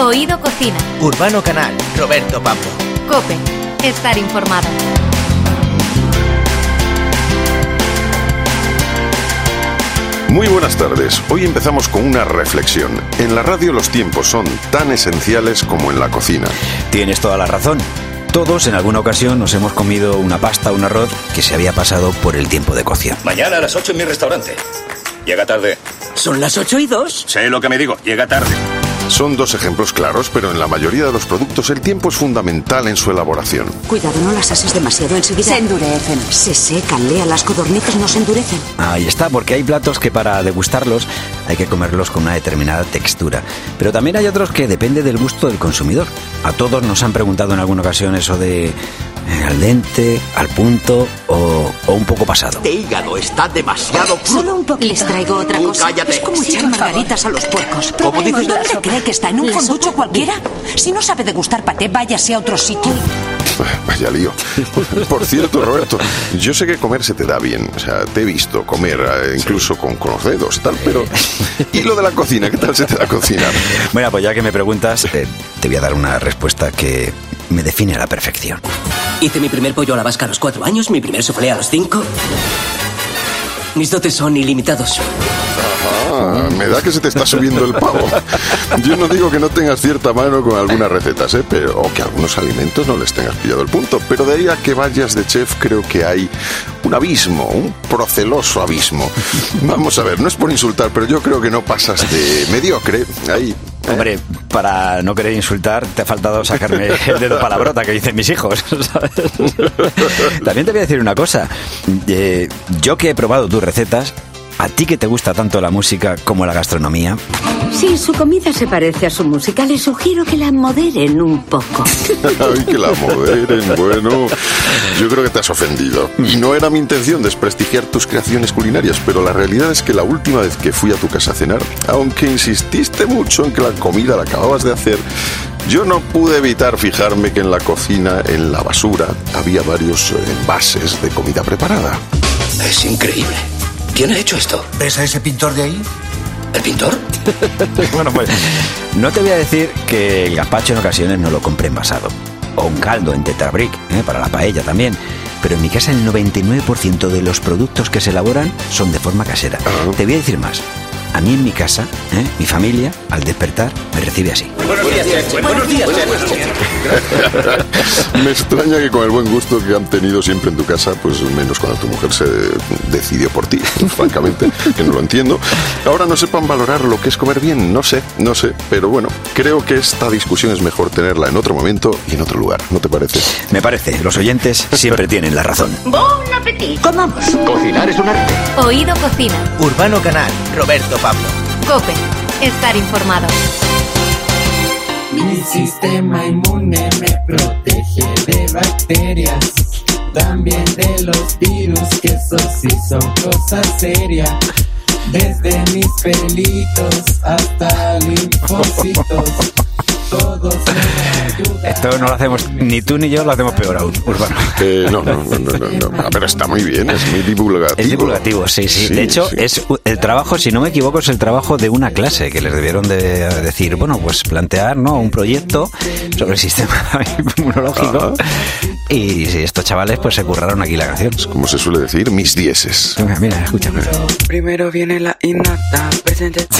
Oído Cocina. Urbano Canal, Roberto Pablo. Cope, estar informado. Muy buenas tardes. Hoy empezamos con una reflexión. En la radio los tiempos son tan esenciales como en la cocina. Tienes toda la razón. Todos en alguna ocasión nos hemos comido una pasta o un arroz que se había pasado por el tiempo de cocción. Mañana a las 8 en mi restaurante. Llega tarde. Son las 8 y 2. Sé lo que me digo, llega tarde. Son dos ejemplos claros, pero en la mayoría de los productos el tiempo es fundamental en su elaboración. Cuidado, no las ases demasiado enseguida. Se endurecen. Se secan, lea, las codornices no se endurecen. Ahí está, porque hay platos que para degustarlos hay que comerlos con una determinada textura. Pero también hay otros que depende del gusto del consumidor. A todos nos han preguntado en alguna ocasión eso de al dente, al punto o, o un poco pasado. Este hígado está demasiado crudo. Solo un poquito. Les traigo otra cosa. cállate. Es como Sí, echar margaritas a los puercos. ¿Cómo dices? ¿Dónde cree que está? ¿En un fonducho cualquiera? Si no sabe degustar paté, váyase a otro sitio. Vaya lío. Por cierto, Roberto, yo sé que comer se te da bien. O sea, te he visto comer eh, incluso con, con los dedos, tal, pero... ¿Y lo de la cocina? ¿Qué tal se te da cocinar? Bueno, pues ya que me preguntas, eh, te voy a dar una respuesta que me define a la perfección. Hice mi primer pollo a la vasca a los cuatro años, mi primer soufflé a los cinco. Mis dotes son ilimitados. Ah, me da que se te está subiendo el pavo. Yo no digo que no tengas cierta mano con algunas recetas, ¿eh? pero, o que algunos alimentos no les tengas pillado el punto. Pero de ahí a que vayas de chef, creo que hay un abismo, un proceloso abismo. Vamos a ver, no es por insultar, pero yo creo que no pasas de mediocre. Ahí. ¿Eh? Hombre, para no querer insultar, te ha faltado sacarme el dedo palabrota que dicen mis hijos. ¿sabes? También te voy a decir una cosa. Eh, yo que he probado tus recetas, a ti que te gusta tanto la música como la gastronomía, Si su comida se parece a su música, le sugiero que la moderen un poco. Ay, que la moderen, bueno. Yo creo que te has ofendido. Y no era mi intención desprestigiar tus creaciones culinarias, pero la realidad es que la última vez que fui a tu casa a cenar, aunque insististe mucho en que la comida la acababas de hacer, yo no pude evitar fijarme que en la cocina, en la basura, había varios eh, envases de comida preparada. Es increíble. ¿Quién ha hecho esto? ¿Ves a ese pintor de ahí? ¿El pintor? bueno, pues no te voy a decir que el gazpacho en ocasiones no lo compré envasado. O un caldo en tetrabric, ¿eh? para la paella también. Pero en mi casa el 99% de los productos que se elaboran son de forma casera. Ah. Te voy a decir más. A mí en mi casa, ¿eh? mi familia, al despertar, me recibe así. Buenos días, chef. Buenos días. Me extraña que con el buen gusto que han tenido siempre en tu casa, pues menos cuando tu mujer se decidió por ti, francamente, que no lo entiendo. Ahora no sepan valorar lo que es comer bien, no sé, no sé, pero bueno, creo que esta discusión es mejor tenerla en otro momento y en otro lugar, ¿no te parece? Me parece, los oyentes siempre tienen la razón. ¡Bon appetit! ¡Comamos! Cocinar es un arte. Oído Cocina. Urbano Canal, Roberto Pablo. Cope, estar informado. Mi sistema inmune me protege de bacterias, también de los virus, que eso sí son cosas serias. Desde mis pelitos hasta linfocitos. Esto no lo hacemos, ni tú ni yo lo hacemos peor aún, Urbano. Eh, no, no, no, no. Ah, pero está muy bien, es muy divulgativo. Es divulgativo, sí, sí. De hecho, sí. es el trabajo, si no me equivoco, es el trabajo de una clase que les debieron de decir, bueno, pues plantear, ¿no? Un proyecto sobre el sistema inmunológico. Y estos chavales, pues se curraron aquí la canción. Como se suele decir, mis dieces. Mira, mira, escúchame. Primero viene la innata, presente.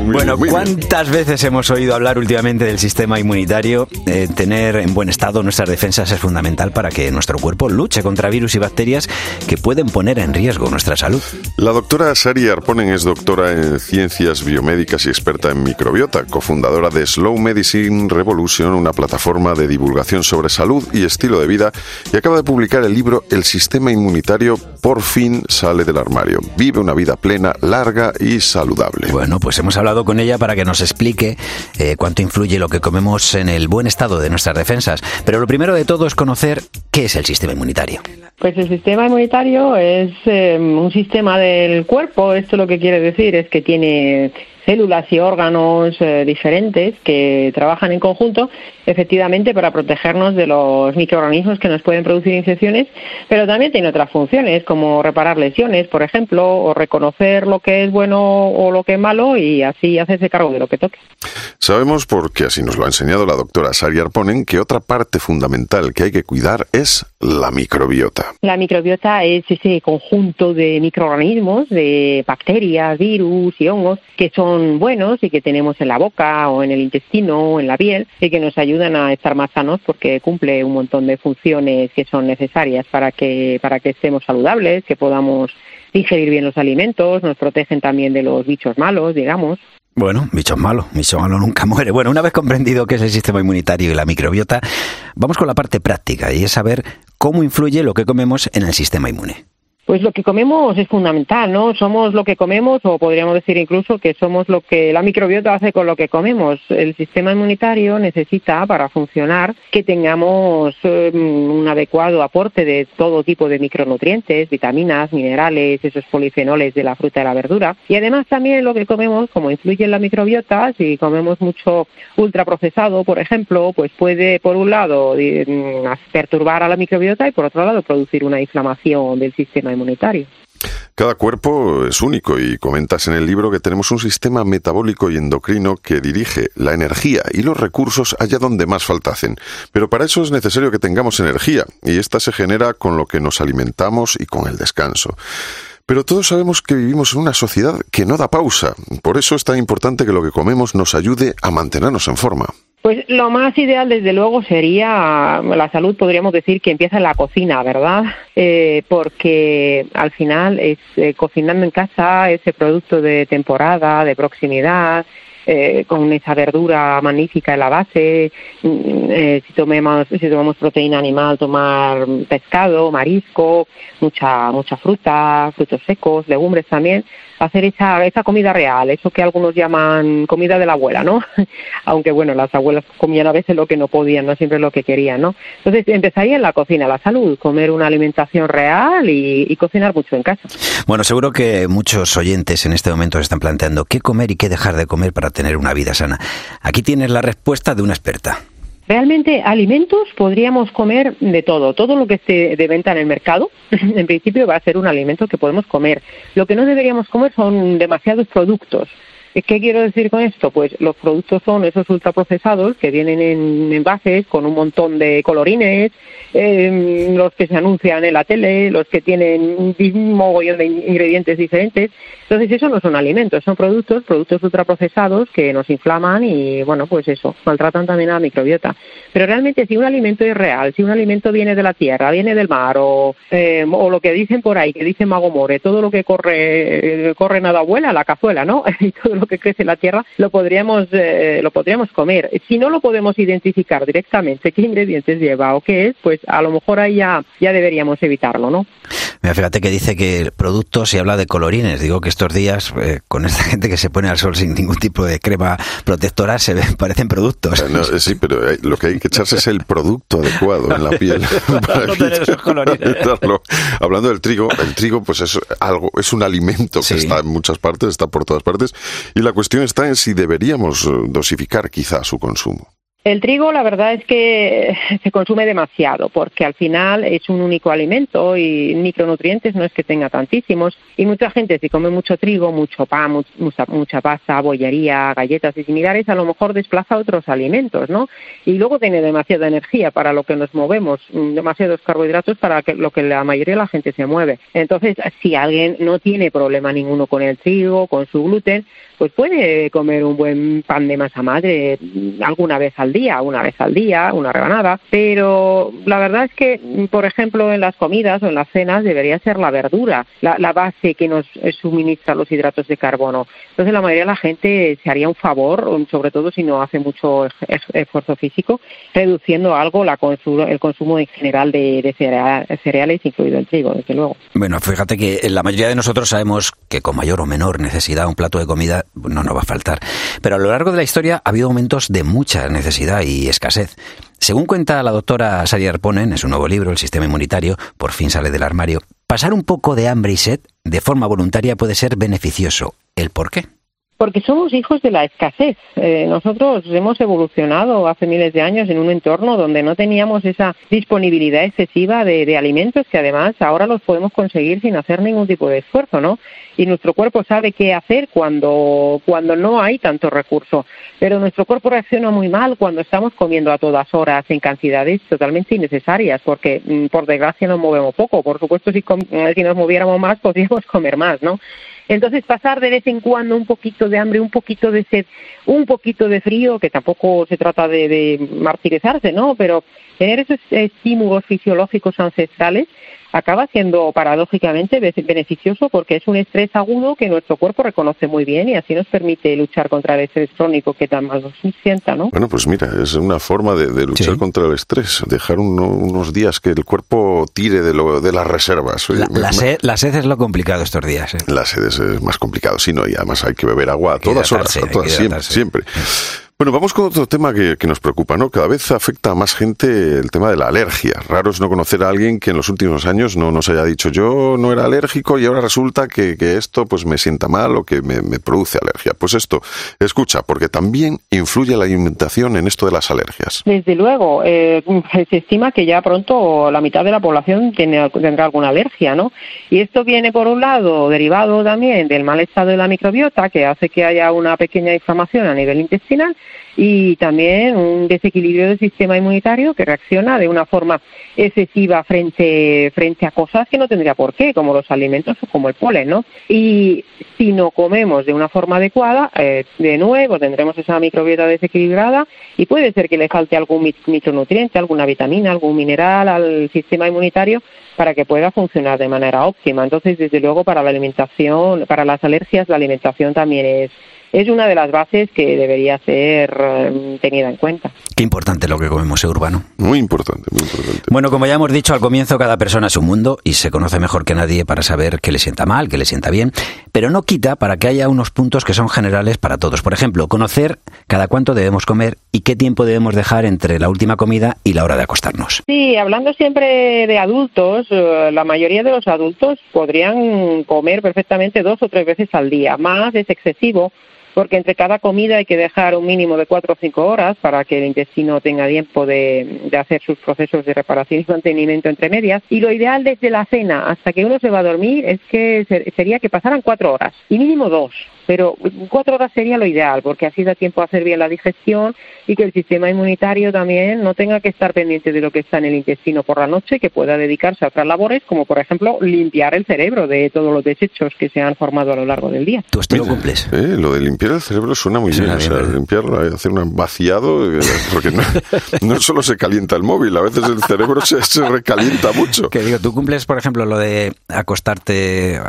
Bueno, bien. ¿Cuántas veces hemos oído hablar últimamente del sistema inmunitario? Eh, tener en buen estado nuestras defensas es fundamental para que nuestro cuerpo luche contra virus y bacterias que pueden poner en riesgo nuestra salud. La doctora Sari Arponen es doctora en ciencias biomédicas y experta en microbiota, cofundadora de Slow Medicine Revolution, una plataforma de divulgación sobre salud y estilo de vida, y acaba de publicar el libro El sistema inmunitario por fin sale del armario. Vive una vida plena, larga y saludable. Bueno, pues hemos hablado con ella para que nos explique eh, cuánto influye lo que comemos en el buen estado de nuestras defensas. Pero lo primero de todo es conocer qué es el sistema inmunitario. Pues el sistema inmunitario es eh, un sistema del cuerpo. Esto lo que quiere decir es que tiene células y órganos eh, diferentes que trabajan en conjunto efectivamente para protegernos de los microorganismos que nos pueden producir infecciones, pero también tiene otras funciones como reparar lesiones, por ejemplo, o reconocer lo que es bueno o lo que es malo y así hacerse cargo de lo que toque. Sabemos, porque así nos lo ha enseñado la doctora Sari Arponen, que otra parte fundamental que hay que cuidar es la microbiota. La microbiota es ese conjunto de microorganismos, de bacterias, virus y hongos que son buenos y que tenemos en la boca o en el intestino o en la piel y que nos ayudan a estar más sanos porque cumple un montón de funciones que son necesarias para que, para que estemos saludables, que podamos digerir bien los alimentos, nos protegen también de los bichos malos, digamos. Bueno, bichos malos, bicho malo nunca muere. Bueno, una vez comprendido qué es el sistema inmunitario y la microbiota, vamos con la parte práctica y es saber cómo influye lo que comemos en el sistema inmune. Pues lo que comemos es fundamental, ¿no? Somos lo que comemos, o podríamos decir incluso que somos lo que la microbiota hace con lo que comemos. El sistema inmunitario necesita, para funcionar, que tengamos eh, un adecuado aporte de todo tipo de micronutrientes, vitaminas, minerales, esos polifenoles de la fruta y la verdura. Y además también lo que comemos, como influye en la microbiota, si comemos mucho ultraprocesado, por ejemplo, pues puede, por un lado, mm, perturbar a la microbiota y por otro lado, producir una inflamación del sistema inmunitario. Cada cuerpo es único y comentas en el libro que tenemos un sistema metabólico y endocrino que dirige la energía y los recursos allá donde más falta hacen. Pero para eso es necesario que tengamos energía y esta se genera con lo que nos alimentamos y con el descanso. Pero todos sabemos que vivimos en una sociedad que no da pausa. Por eso es tan importante que lo que comemos nos ayude a mantenernos en forma. Pues lo más ideal, desde luego, sería la salud, podríamos decir que empieza en la cocina, ¿verdad? Eh, porque al final es eh, cocinando en casa ese producto de temporada, de proximidad, eh, con esa verdura magnífica en la base, mm, eh, si, tomemos, si tomamos proteína animal, tomar pescado, marisco, mucha, mucha fruta, frutos secos, legumbres también, hacer esa, esa comida real, eso que algunos llaman comida de la abuela, ¿no? Aunque bueno, las abuelas comían a veces lo que no podían, no siempre lo que querían, ¿no? Entonces empezaría en la cocina, la salud, comer una alimentación real y, y cocinar mucho en casa. Bueno, seguro que muchos oyentes en este momento se están planteando qué comer y qué dejar de comer para tener una vida sana. Aquí tienes la respuesta de una experta. Realmente alimentos podríamos comer de todo, todo lo que esté de venta en el mercado, en principio va a ser un alimento que podemos comer. Lo que no deberíamos comer son demasiados productos. ¿Qué quiero decir con esto? Pues los productos son esos ultraprocesados que vienen en envases con un montón de colorines, eh, los que se anuncian en la tele, los que tienen un mogollón de ingredientes diferentes. Entonces, eso no son alimentos, son productos, productos ultraprocesados que nos inflaman y, bueno, pues eso, maltratan también a la microbiota. Pero realmente, si un alimento es real, si un alimento viene de la tierra, viene del mar, o, eh, o lo que dicen por ahí, que dice Mago More, todo lo que corre, corre nada vuela, la cazuela, ¿no? lo que crece en la tierra lo podríamos, eh, lo podríamos comer. Si no lo podemos identificar directamente qué ingredientes lleva o qué es, pues a lo mejor ahí ya, ya deberíamos evitarlo, ¿no? Mira, fíjate que dice que productos y habla de colorines. Digo que estos días, eh, con esta gente que se pone al sol sin ningún tipo de crema protectora, se ven, parecen productos. Eh, sí, pero lo que hay que echarse es el producto adecuado en la piel. para no tener esos colorines. Hablando del trigo, el trigo pues es algo, es un alimento que está en muchas partes, está por todas partes, y la cuestión está en si deberíamos eh, dosificar quizá su consumo. El trigo, la verdad es que se consume demasiado, porque al final es un único alimento y micronutrientes no es que tenga tantísimos. Y mucha gente, si come mucho trigo, mucho pan, mucha, mucha pasta, bollería, galletas y similares, a lo mejor desplaza otros alimentos, ¿no? Y luego tiene demasiada energía para lo que nos movemos, mm, demasiados carbohidratos para lo que la mayoría de la gente se mueve. Entonces, si alguien no tiene problema ninguno con el trigo, con su gluten, pues puede comer un buen pan de masa madre alguna vez al día, una vez al día, una rebanada, pero la verdad es que, por ejemplo, en las comidas o en las cenas debería ser la verdura, la, base que nos suministra los hidratos de carbono. Entonces la mayoría de la gente se haría un favor, sobre todo si no hace mucho esfuerzo físico, reduciendo algo la el consumo en general de, cereales, incluido el trigo, desde luego. Bueno, fíjate que la mayoría de nosotros sabemos que con mayor o menor necesidad un plato de comida no nos va a faltar. Pero a lo largo de la historia ha habido momentos de mucha necesidad y escasez. Según cuenta la doctora Sari Arponen en su nuevo libro, El sistema inmunitario, por fin sale del armario, pasar un poco de hambre y sed de forma voluntaria puede ser beneficioso. ¿El por qué? Porque somos hijos de la escasez. Eh, nosotros hemos evolucionado hace miles de años en un entorno donde no teníamos esa disponibilidad excesiva de, de alimentos que además ahora los podemos conseguir sin hacer ningún tipo de esfuerzo, ¿no? Y nuestro cuerpo sabe qué hacer cuando, cuando no hay tanto recurso. Pero nuestro cuerpo reacciona muy mal cuando estamos comiendo a todas horas en cantidades totalmente innecesarias, porque mm, por desgracia nos movemos poco. Por supuesto, si, si nos moviéramos más, podríamos comer más, ¿no? Entonces, pasar de vez en cuando un poquito de hambre, un poquito de sed, un poquito de frío, que tampoco se trata de, de martirizarse, ¿no? Pero tener esos estímulos fisiológicos ancestrales acaba siendo paradójicamente beneficioso porque es un estrés agudo que nuestro cuerpo reconoce muy bien y así nos permite luchar contra el estrés crónico que tan mal nos sienta, ¿no? Bueno, pues mira, es una forma de, de luchar sí. contra el estrés, dejar uno, unos días que el cuerpo tire de, lo, de las reservas. La, la, sed, la, sed, es lo complicado estos días. ¿eh? La sed es, es, más complicado, sí, no, y además hay que beber agua a todas horas, a todas, siempre. siempre. Bueno, vamos con otro tema que, nos preocupa, ¿no? Cada vez afecta a más gente el tema de la alergia. Raro es no conocer a alguien que en los últimos años no nos haya dicho yo no era alérgico y ahora resulta que, esto pues me sienta mal o que me, produce alergia. Pues esto, escucha, porque también influye la alimentación en esto de las alergias. Desde luego, eh, se estima que ya pronto la mitad de la población tiene, alguna alergia, ¿no? Y esto viene por un lado derivado también del mal estado de la microbiota que hace que haya una pequeña inflamación a nivel intestinal y también un desequilibrio del sistema inmunitario que reacciona de una forma excesiva frente, frente a cosas que no tendría por qué, como los alimentos o como el polen, ¿no? Y si no comemos de una forma adecuada, eh, de nuevo tendremos esa microbiota desequilibrada y puede ser que le falte algún micronutriente, alguna vitamina, algún mineral al sistema inmunitario para que pueda funcionar de manera óptima. Entonces, desde luego, para la alimentación, para las alergias, la alimentación también es es una de las bases que debería ser eh, tenida en cuenta. Qué importante lo que comemos, ¿eh, Urbano? Muy importante, muy importante. Bueno, como ya hemos dicho al comienzo, cada persona es un mundo y se conoce mejor que nadie para saber qué le sienta mal, qué le sienta bien, pero no quita para que haya unos puntos que son generales para todos. Por ejemplo, conocer cada cuánto debemos comer y qué tiempo debemos dejar entre la última comida y la hora de acostarnos. Sí, hablando siempre de adultos, eh, la mayoría de los adultos podrían comer perfectamente dos o tres veces al día. Más es excesivo porque entre cada comida hay que dejar un mínimo de cuatro o cinco horas para que el intestino tenga tiempo de, de, hacer sus procesos de reparación y mantenimiento entre medias. Y lo ideal desde la cena hasta que uno se va a dormir es que sería que pasaran cuatro horas y mínimo dos. Pero cuatro horas sería lo ideal, porque así da tiempo a hacer bien la digestión y que el sistema inmunitario también no tenga que estar pendiente de lo que está en el intestino por la noche, que pueda dedicarse a otras labores, como por ejemplo limpiar el cerebro de todos los desechos que se han formado a lo largo del día. ¿Tú esto lo cumples? Eh, lo de limpiar el cerebro suena muy suena bien, bien, o sea, limpiarlo, hacer un vaciado, eh, porque no, no, solo se calienta el móvil, a veces el cerebro se, se recalienta mucho. Que digo, ¿tú cumples, por ejemplo, lo de acostarte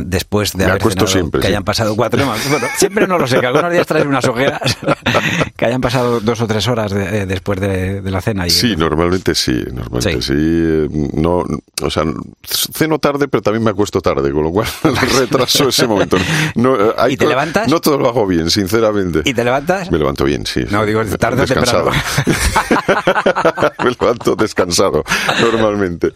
después de Me haber cenado, siempre, que sí. hayan pasado cuatro bueno, siempre no lo sé, que algunos días traes unas ojeras que hayan pasado dos o tres horas de, eh, después de, de, la cena. Y, sí, normalmente sí, normalmente sí. sí. No, o sea, ceno tarde, pero también me acuesto tarde, con lo cual retraso ese momento. No, hay ¿Y te levantas? No todo lo hago bien, sinceramente. ¿Y te levantas? Me levanto bien, sí. No, digo, tarde o descansado. me levanto descansado, normalmente.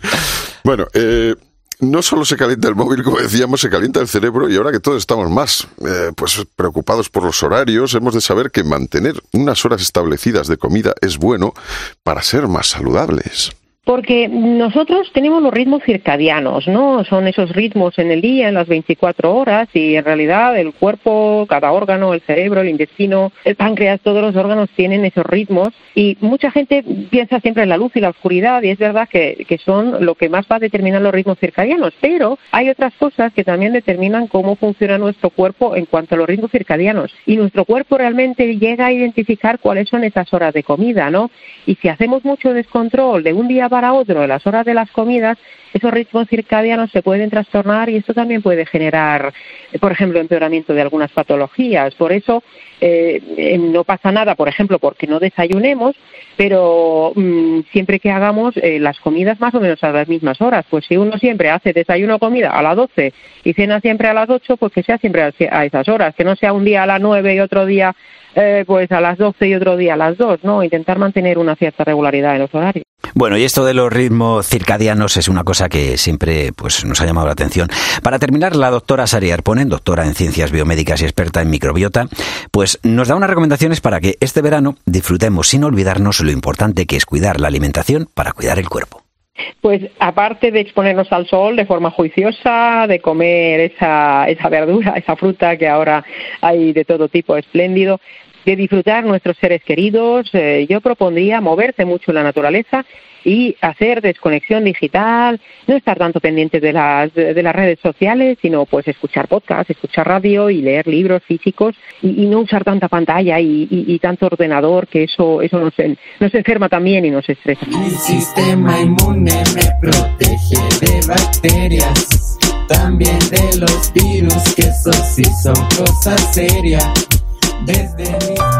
Bueno, eh, no solo se calienta el móvil, como decíamos, se calienta el cerebro y ahora que todos estamos más eh, pues preocupados por los horarios, hemos de saber que mantener unas horas establecidas de comida es bueno para ser más saludables. Porque nosotros tenemos los ritmos circadianos, ¿no? Son esos ritmos en el día, en las 24 horas, y en realidad el cuerpo, cada órgano, el cerebro, el intestino, el páncreas, todos los órganos tienen esos ritmos. Y mucha gente piensa siempre en la luz y la oscuridad, y es verdad que, que son lo que más va a determinar los ritmos circadianos. Pero hay otras cosas que también determinan cómo funciona nuestro cuerpo en cuanto a los ritmos circadianos. Y nuestro cuerpo realmente llega a identificar cuáles son esas horas de comida, ¿no? Y si hacemos mucho descontrol de un día para otro, en las horas de las comidas, esos ritmos circadianos se pueden trastornar y esto también puede generar, por ejemplo, empeoramiento de algunas patologías. Por eso eh, no pasa nada, por ejemplo, porque no desayunemos, pero mmm, siempre que hagamos eh, las comidas más o menos a las mismas horas. Pues si uno siempre hace desayuno o comida a las 12 y cena siempre a las 8, pues que sea siempre a esas horas, que no sea un día a las 9 y otro día eh, pues a las 12 y otro día a las 2, ¿no? Intentar mantener una cierta regularidad en los horarios. Bueno, y esto de los ritmos circadianos es una cosa que siempre pues, nos ha llamado la atención. Para terminar, la doctora Sari Arponen, doctora en ciencias biomédicas y experta en microbiota, pues nos da unas recomendaciones para que este verano disfrutemos sin olvidarnos lo importante que es cuidar la alimentación para cuidar el cuerpo. Pues aparte de exponernos al sol de forma juiciosa, de comer esa, esa verdura, esa fruta que ahora hay de todo tipo espléndido, de disfrutar nuestros seres queridos, eh, yo propondría moverse mucho en la naturaleza y hacer desconexión digital, no estar tanto pendientes de las, de las redes sociales, sino pues escuchar podcasts, escuchar radio y leer libros físicos y, no usar tanta pantalla y, y, tanto ordenador, que eso, eso nos, nos enferma también y nos estresa. Mi sistema inmune me protege de bacterias, también de los virus, que eso sí son cosas serias. Desde mis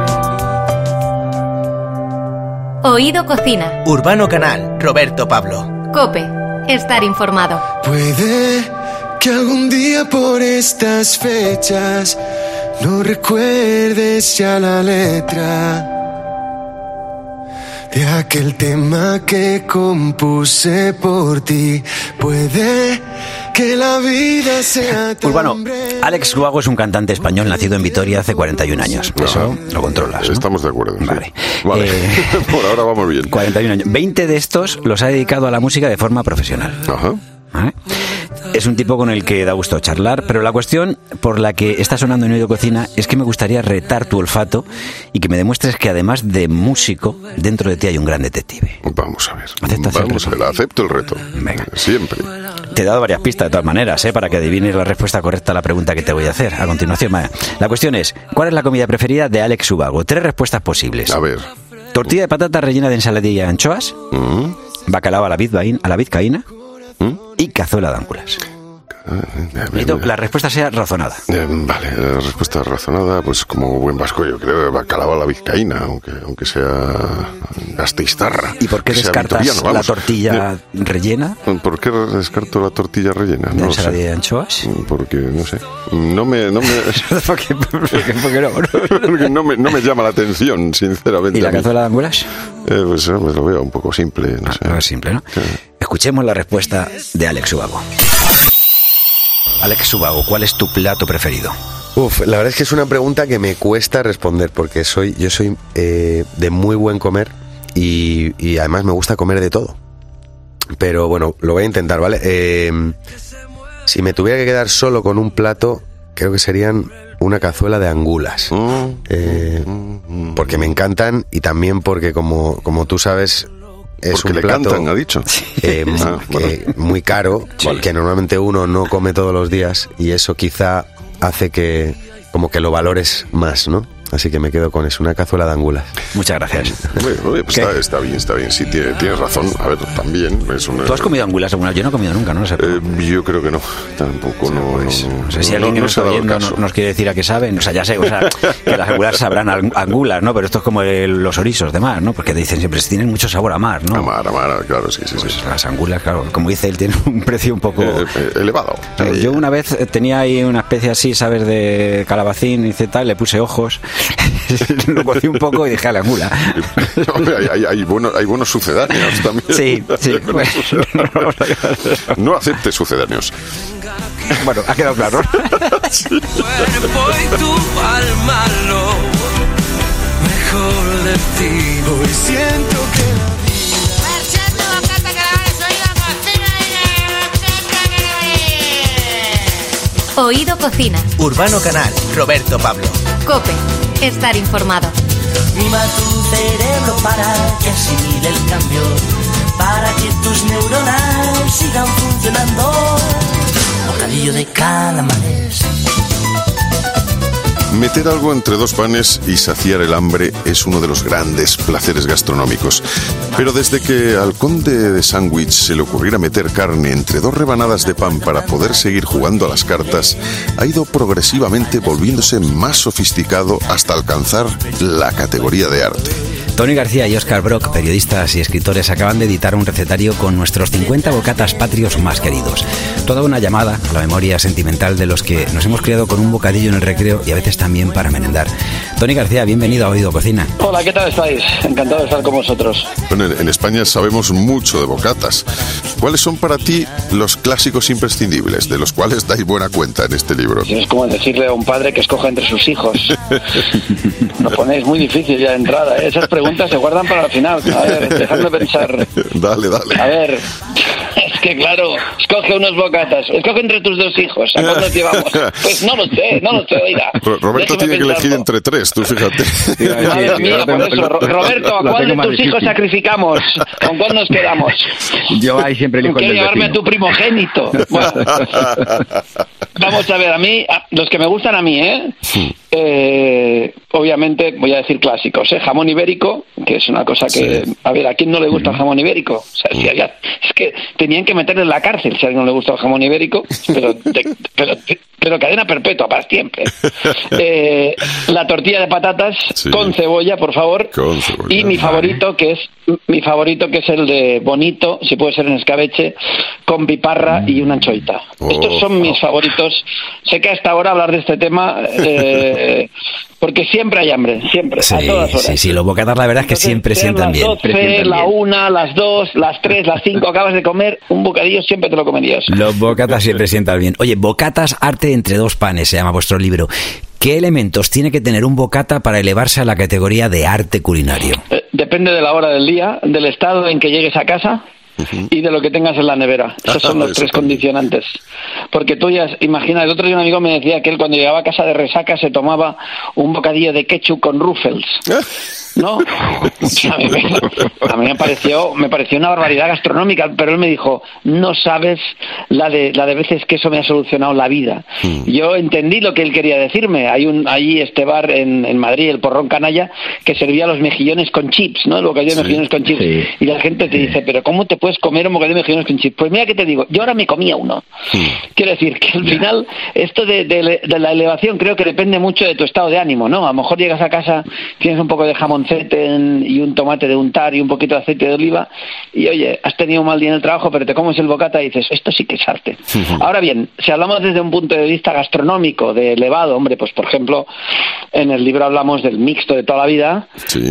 Oído Cocina. Urbano Canal, Roberto Pablo. Cope. Estar informado. Puede que algún día por estas fechas no recuerdes ya la letra de aquel tema que compuse por ti. Puede que la vida sea tan Urbano, Alex Luago es un cantante español nacido en Vitoria hace 41 años. Eso lo controlas. ¿no? Estamos de acuerdo. sí. Vale. Vale. Eh, por ahora vamos bien. 41 años. 20 de estos los ha dedicado a la música de forma profesional. Ajá. ¿Vale? Es un tipo con el que da gusto charlar, pero la cuestión por la que está sonando en Oído Cocina es que me gustaría retar tu olfato y que me demuestres que además de músico, dentro de ti hay un gran detective. Vamos a ver. ¿Aceptas el Vamos a reto? ver, acepto el reto. Venga. Siempre. Te he dado varias pistas de todas maneras, ¿eh? para que adivines la respuesta correcta a la pregunta que te voy a hacer a continuación. Vaya. La cuestión es, ¿cuál es la comida preferida de Alex Ubago? Tres respuestas posibles. A ver. Tortilla de patata rellena de ensaladilla y anchoas, Mm, bacalao a la, vizcaína, a la vizcaína mm. y cazuela de ángulas. Necesito que la respuesta sea razonada. eh, vale, la respuesta razonada, pues como buen vasco, yo creo, bacalao a la vizcaína, aunque, aunque sea gasteiztarra. ¿Y por qué descartas la tortilla rellena Eh, ¿Por qué descarto la tortilla rellena? de No sé. de anchoas? Porque, no sé, no me, no me, ¿Por qué, por qué- por qué no? porque no me, no me llama la atención, sinceramente. ¿Y la cazuela de ángulas? Eh, pues me lo veo un poco simple, no sé. No es simple, ¿no? Escuchemos la respuesta de Alex Ubago. Alex Ubago, ¿cuál es tu plato preferido? Uf, la verdad es que es una pregunta que me cuesta responder porque soy, yo soy eh, de muy buen comer y, y además me gusta comer de todo. Pero bueno, lo voy a intentar, ¿vale? Eh, si me tuviera que quedar solo con un plato, creo que serían una cazuela de angulas. Mm, Eh, porque me encantan y también porque como, como tú sabes es Porque un le plato cantan, ha dicho. eh, Ah, bueno. muy caro que normalmente uno no come todos los días y eso quizá hace que como que lo valores más, ¿no? Así que me quedo con eso, una cazuela de angulas. Muchas gracias. Pues está, está bien, está bien. Sí, tiene- tienes razón. A ver, también es una... ¿Tú has comido angulas alguna? Yo no he comido nunca, no sé. Eh, yo creo que no. Tampoco, no, Pues, no, no sé si no- alguien que no nos oyendo nos quiere decir a qué saben. O sea, ya sé, o sea, que las angulas sabrán ang- angulas, ¿no? Pero esto es como el- los orizos de mar, ¿no? Porque dicen siempre, tienen mucho sabor a mar, ¿no? Amar, amar, claro, sí, sí, sí. Pues las angulas, claro, como dice él, tienen un precio un poco... Eh, eh, elevado. Eh, Yo una vez tenía ahí una especie así, ¿sabes? De calabacín y tal, le puse ojos, lo cocí un poco y dije a la. Hombre, hay, hay, hay buenos, hay buenos sucedáneos también. Sí, sí, bueno. No acepte sucedáneos. Bueno, ha quedado claro. cuerpo y tu alma lo mejor de ti. Hoy siento que Oído Cocina. Urbano Canal, Roberto Pablo. Cope. Estar informado. Mima tu cerebro para que asimile el cambio, para que tus neuronas sigan funcionando. Bocadillo de calamares. Meter algo entre dos panes y saciar el hambre es uno de los grandes placeres gastronómicos. Pero desde que al conde de sándwich se le ocurriera meter carne entre dos rebanadas de pan para poder seguir jugando a las cartas, ha ido progresivamente volviéndose más sofisticado hasta alcanzar la categoría de arte. Tony García y Oscar Brock, periodistas y escritores, acaban de editar un recetario con nuestros 50 bocatas patrios más queridos. Toda una llamada a la memoria sentimental de los que nos hemos criado con un bocadillo en el recreo y a veces también para merendar. Tony García, bienvenido a Oído Cocina. Hola, ¿qué tal estáis? Encantado de estar con vosotros. Bueno, en España sabemos mucho de bocatas. ¿Cuáles son para ti los clásicos imprescindibles, de los cuales dais buena cuenta en este libro? Es como decirle a un padre que escoja entre sus hijos. Lo ponéis muy difícil ya de entrada. ¿eh? Esas preguntas se guardan para el final. A ver, dejadme pensar. Dale, dale. A ver, es que claro, escoge unos bocatas. Escoge entre tus dos hijos. ¿A cuándo llevamos? Pues no lo sé, no lo sé, oiga. Roberto tiene que elegir entre tres, tú fíjate. Madre mía, por eso. Roberto, ¿a cuál de tus hijos sacrificamos? ¿Con cuál nos quedamos? Yo ahí siempre elijo Quiero llevarme a tu primogénito. Bueno, vamos a ver, a mí, a- los que me gustan a mí, ¿eh? Eh, obviamente voy a decir clásicos, ¿eh? Jamón ibérico, que es una cosa que, a ver, ¿a quién no le gusta el jamón ibérico? O sea, si había, es que tenían que meterle en la cárcel si a alguien no le gusta el jamón ibérico, pero, pero, pero cadena perpetua para siempre. Eh, la tortilla de patatas con cebolla, por favor. Con cebolla. Y mi favorito, que es mi favorito, que es el de bonito, si puede ser en escabeche, con piparra y una anchoita. Estos son mis favoritos. Sé que hasta ahora hablar de este tema, eh, porque siempre hay hambre, siempre, Sí, a todas horas. sí, sí, los bocatas la verdad es que siempre sientan las bien. 12, la una, las dos, las tres, las cinco, acabas de comer un bocadillo, siempre te lo comerías. Los bocatas siempre sientan bien. Oye, bocatas arte entre dos panes se llama vuestro libro. ¿Qué elementos tiene que tener un bocata para elevarse a la categoría de arte culinario? Eh, Depende de la hora del día, del estado en que llegues a casa y de lo que tengas en la nevera. Esos son los tres condicionantes. Porque tú ya, imagina, el otro día un amigo me decía que él cuando llegaba a casa de resaca se tomaba un bocadillo de ketchup con ruffles. ¿No? A mí, me, pareció me pareció una barbaridad gastronómica, pero él me dijo, no sabes la de la de veces que eso me ha solucionado la vida. Yo entendí lo que él quería decirme. Hay un allí este bar en, en Madrid, el Porrón Canalla, que servía los mejillones con chips, ¿no? El bocadillo de mejillones con chips. Y la gente te dice, pero ¿cómo te puedes comer un bocadillo de mejillones con chips? Pues mira que te digo, yo ahora me comía uno. Quiero decir que al final esto de, de- de la elevación creo que depende mucho de tu estado de ánimo, ¿no? A lo mejor llegas a casa, tienes un poco de en- y un tomate de untar y un poquito de aceite de oliva y oye, has tenido un mal día en el trabajo, pero te comes el bocata y dices, esto sí que es arte. Ahora bien, si hablamos desde un punto de vista gastronómico, de elevado, hombre, pues por ejemplo, en el libro hablamos del mixto de toda la vida,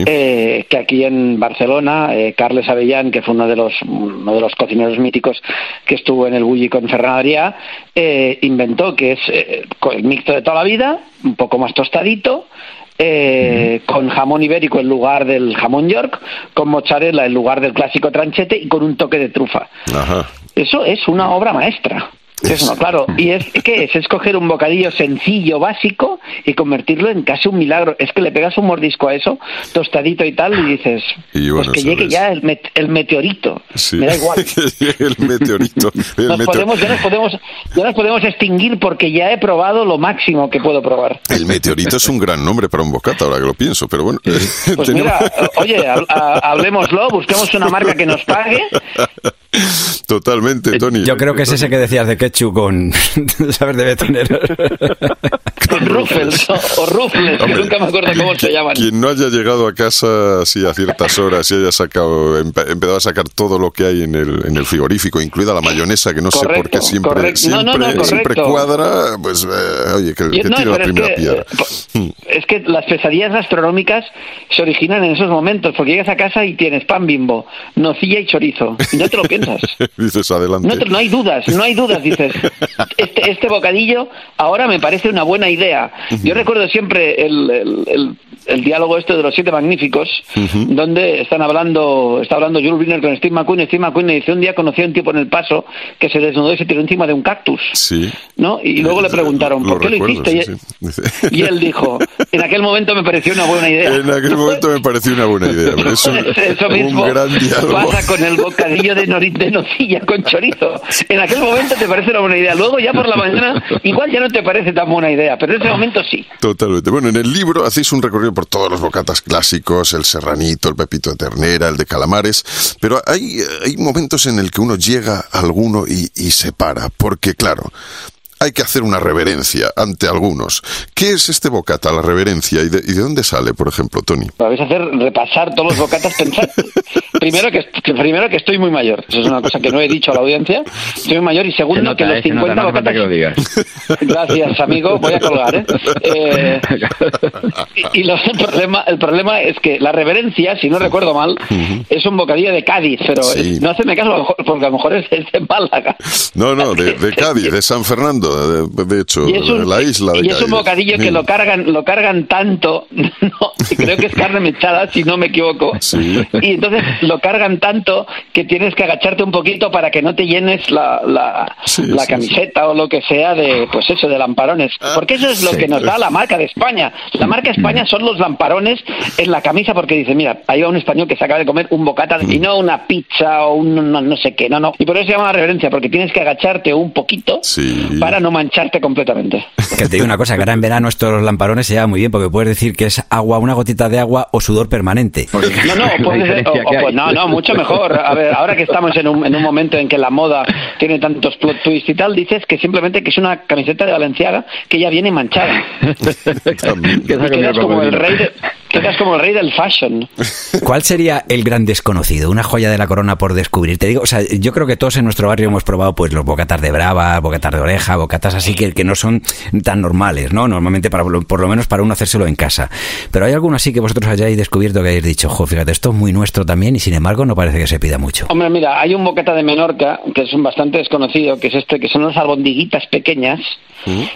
eh, que aquí en Barcelona, eh, Carles Avellán, que fue uno de los uno de los cocineros míticos que estuvo en el Bulli con Ferran Adrià, eh, inventó que es eh, el mixto de toda la vida, un poco más tostadito, eh, con jamón ibérico en lugar del jamón york, con mozzarella en lugar del clásico tranchete y con un toque de trufa. Ajá. Eso es una obra maestra. Eso no, claro. ¿Y es qué es? Es coger un bocadillo sencillo, básico, y convertirlo en casi un milagro. Es que le pegas un mordisco a eso, tostadito y tal, y dices, Y bueno, pues que llegue ya el, met- el meteorito. Sí. Me da igual. que llegue el meteorito. El Nos meteo- podemos, ya, nos podemos, ya nos podemos extinguir porque ya he probado lo máximo que puedo probar. El meteorito es un gran nombre para un bocata, ahora que lo pienso, pero bueno. Pues tenemos- mira, oye, ha- ha- hablemoslo, busquemos una marca que nos pague. Totalmente, Tony. Yo creo que es ese que decías de ketchup con... ¿Sabes? Debe tener... Ruffles o, o Ruffles, que Hombre, nunca me acuerdo cómo se llaman. Quien no haya llegado a casa así a ciertas horas y haya sacado, empe- empezado a sacar todo lo que hay en el, en el frigorífico, incluida la mayonesa, que no sé por qué Correcto, siempre, correcto. No, no, siempre, no, siempre correcto. cuadra, pues eh, oye, que, que no, tire la es primera que, piedra. eh, Es que las pesadillas gastronómicas se originan en esos momentos, porque llegas a casa y tienes pan bimbo, nocilla y chorizo. Y no te lo piensas. Dices adelante. No, hay dudas, no hay dudas, dices. Este, este bocadillo ahora me parece una buena idea. Yo recuerdo siempre el, el- el- el diálogo este de los siete magníficos, donde están hablando, está hablando Jules Briner con Steve McQueen, Steve McQueen le dice, un día conocí a un tipo en el paso que se desnudó y se tiró encima de un cactus. Sí. ¿no? Y luego le preguntaron, ¿por qué lo hiciste? sí, sí. Y él dijo, en aquel momento me pareció una buena idea. En aquel momento me pareció una buena idea. pero Es un, Eso mismo un gran diálogo. pasa con el bocadillo de, nori- de nocilla con chorizo. En aquel momento te parece una buena idea. Luego ya por la mañana igual ya no te parece tan buena idea, pero en ese momento sí. Totalmente. Bueno, en el libro hacéis un recorrido por todos los bocatas clásicos, el serranito, el pepito de ternera, el de calamares, pero hay, hay momentos en el que uno llega a alguno y, y se para, porque claro, hay que hacer una reverencia ante algunos. ¿Qué es este bocata, la reverencia? ¿Y de, y de dónde sale, por ejemplo, Tony? Vais a hacer repasar todos los bocatas, pensar primero que, que- primero que estoy muy mayor, eso es una cosa que no he dicho a la audiencia, estoy muy mayor y Se segundo nota, que los eh, se 50 nota, no hace falta bocatas que lo digas. Gracias, amigo. Voy a colgar, ¿eh? Eh, y el, problema, el problema es que la reverencia, si no recuerdo mal, es un bocadillo de Cádiz, pero Sí. no haceme caso, porque a lo mejor es, es de Málaga. No, no, de, de Cádiz, de San Fernando, de, de hecho, Y es un, de la isla de y es Cádiz. un bocadillo que lo cargan, lo cargan tanto, no, creo que es carne mechada, si no me equivoco. Y entonces lo cargan tanto que tienes que agacharte un poquito para que no te llenes la, la, la camiseta o lo que sea de, pues eso, de lamparones. Porque eso es lo que nos da la marca de España. La marca España son los lamparones en la camisa porque dice, mira, ahí va un español que se acaba de comer un bocata y no una pizza o un no, no sé qué, no, no. Y por eso se llama la reverencia, porque tienes que agacharte un poquito para no mancharte completamente. Que te digo una cosa, que ahora en verano estos lamparones se llevan muy bien porque puedes decir que es agua, una gotita de agua o sudor permanente. No, no, puede ser- o- o, pues, no, no, mucho mejor. A ver, ahora que estamos en un, en un momento en que la moda tiene tantos plot twists y tal, dices que simplemente que es una camiseta de Valenciaga que ya viene manchada. Y quedas como el rey de- como el rey del fashion. ¿Cuál sería el gran desconocido? Una joya de la corona por descubrir. Te digo, o sea, yo creo que todos en nuestro barrio hemos probado pues los bocatas de brava, bocatas de oreja, bocatas así que, que no son tan normales, ¿no? Normalmente para por lo menos para uno hacérselo en casa. Pero hay alguno así que vosotros hayáis descubierto que hayáis dicho, jo, fíjate, esto es muy nuestro también y sin embargo no parece que se pida mucho. Hombre, mira, hay un bocata de Menorca que es un bastante desconocido, que es este, que son unas albondiguitas pequeñas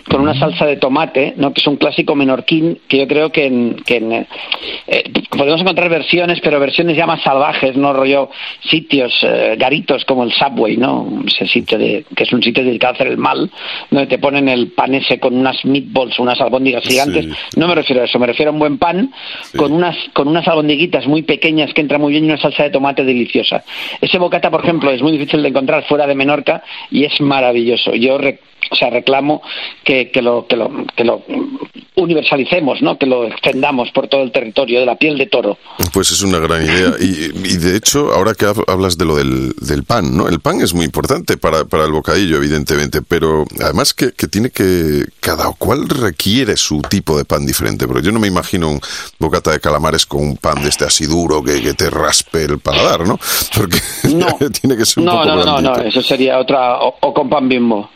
con una salsa de tomate, ¿no? que es un clásico menorquín que yo creo que en, que en, eh, podemos encontrar versiones, pero versiones ya más salvajes, no rollo sitios, eh, garitos como el Subway, ¿no? Ese sitio de, que es un sitio dedicado a hacer el mal, donde te ponen el pan ese con unas meatballs, unas albóndigas gigantes. No me refiero a eso, me refiero a un buen pan con unas con unas albondiguitas muy pequeñas que entra muy bien y una salsa de tomate deliciosa. Ese bocata, por ejemplo, es muy difícil de encontrar fuera de Menorca y es maravilloso. Yo o sea, reclamo que, que lo que lo que lo universalicemos, ¿no? Que lo extendamos por todo el territorio de la piel de toro. Pues es una gran idea. Y, y de hecho, ahora que hab- hablas de lo del, del pan, ¿no? El pan es muy importante para, para el bocadillo, evidentemente, pero además que, que tiene que... Cada cual requiere su tipo de pan diferente, pero yo no me imagino un bocata de calamares con un pan de este así duro que, que te raspe el paladar, ¿no? Porque tiene que ser un No, poco no, no, no, eso sería otra o, o con pan bimbo.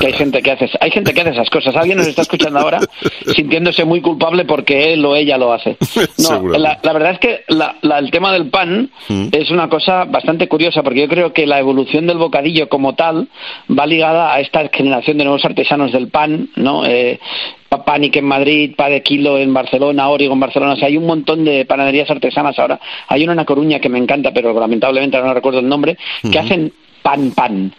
Que hay gente que hace, hay gente que hace esas cosas. Alguien nos está escuchando ahora sintiéndose muy culpable porque él o ella lo hace. No, la, la verdad es que la- la- el tema del pan Mm. es una cosa bastante curiosa porque yo creo que la evolución del bocadillo como tal va ligada a esta generación de nuevos artesanos del pan, ¿no? Eh, Pa- Panic en Madrid, Pa de Kilo en Barcelona, Origo en Barcelona, o sea, hay un montón de panaderías artesanas ahora. Hay una en La Coruña que me encanta, pero lamentablemente no recuerdo el nombre, que hacen pan pan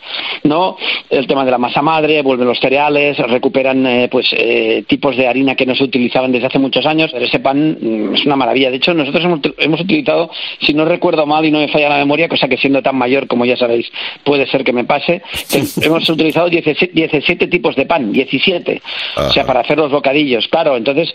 no el tema de la masa madre vuelven los cereales recuperan eh, pues eh, tipos de harina que no se utilizaban desde hace muchos años pero ese pan mm, es una maravilla. De hecho nosotros hemos, hemos utilizado si no recuerdo mal y no me falla la memoria cosa que siendo tan mayor como ya sabéis puede ser que me pase hemos utilizado 17, 17 tipos de pan 17 o sea para hacer los bocadillos claro. Entonces